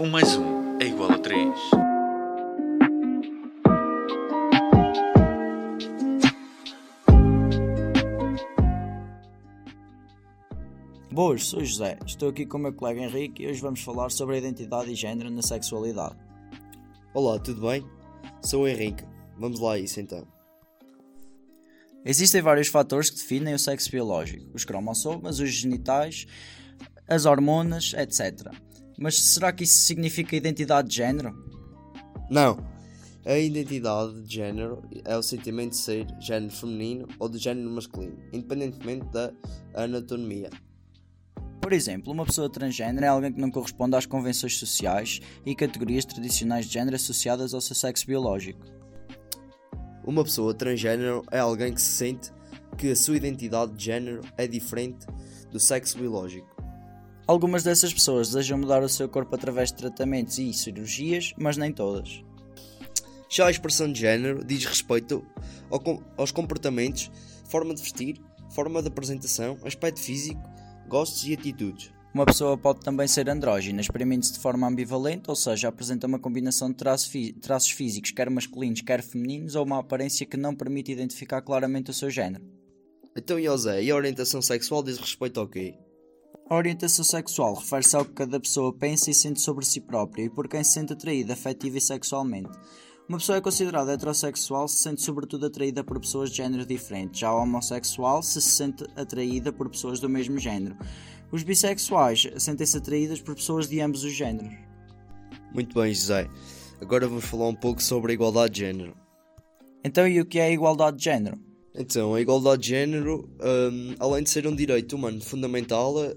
Um mais um é igual a três. Boas, sou José, estou aqui com o meu colega Henrique e hoje vamos falar sobre a identidade e género na sexualidade. Olá, tudo bem? Sou o Henrique. Vamos lá a isso então. Existem vários fatores que definem o sexo biológico: os cromossomas, os genitais, as hormonas, etc. Mas será que isso significa identidade de género? Não. A identidade de género é o sentimento de ser género feminino ou de género masculino, independentemente da anatomia. Por exemplo, uma pessoa transgênero é alguém que não corresponde às convenções sociais e categorias tradicionais de género associadas ao seu sexo biológico. Uma pessoa transgênero é alguém que se sente que a sua identidade de género é diferente do sexo biológico. Algumas dessas pessoas desejam mudar o seu corpo através de tratamentos e cirurgias, mas nem todas. Já a expressão de género diz respeito ao, aos comportamentos, forma de vestir, forma de apresentação, aspecto físico, gostos e atitudes. Uma pessoa pode também ser andrógina, exprime-se de forma ambivalente, ou seja, apresenta uma combinação de traços físicos, quer masculinos, quer femininos, ou uma aparência que não permite identificar claramente o seu género. Então, José, e a orientação sexual diz respeito ao quê? A orientação sexual refere-se ao que cada pessoa pensa e sente sobre si própria e por quem se sente atraída afetiva e sexualmente. Uma pessoa é considerada heterossexual se sente sobretudo atraída por pessoas de género diferente, já a homossexual se sente atraída por pessoas do mesmo género. Os bissexuais sentem-se atraídas por pessoas de ambos os géneros. Muito bem, José. Agora vamos falar um pouco sobre a igualdade de género. Então, e o que é a igualdade de género? Então, a igualdade de género, um, além de ser um direito humano fundamental, uh,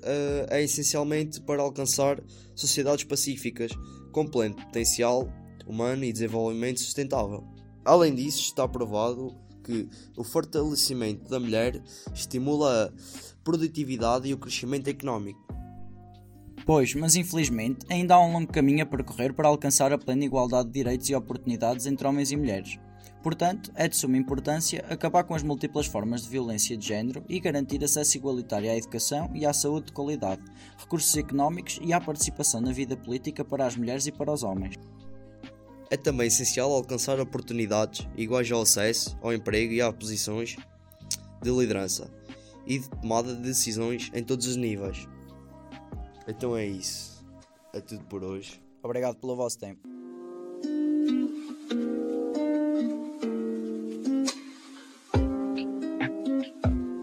é essencialmente para alcançar sociedades pacíficas, com pleno potencial humano e desenvolvimento sustentável. Além disso, está provado que o fortalecimento da mulher estimula a produtividade e o crescimento económico. Pois, mas infelizmente ainda há um longo caminho a percorrer para alcançar a plena igualdade de direitos e oportunidades entre homens e mulheres. Portanto, é de suma importância acabar com as múltiplas formas de violência de género e garantir acesso igualitário à educação e à saúde de qualidade, recursos económicos e à participação na vida política para as mulheres e para os homens. É também essencial alcançar oportunidades iguais ao acesso ao emprego e a posições de liderança e de tomada de decisões em todos os níveis. Então é isso. É tudo por hoje. Obrigado pelo vosso tempo.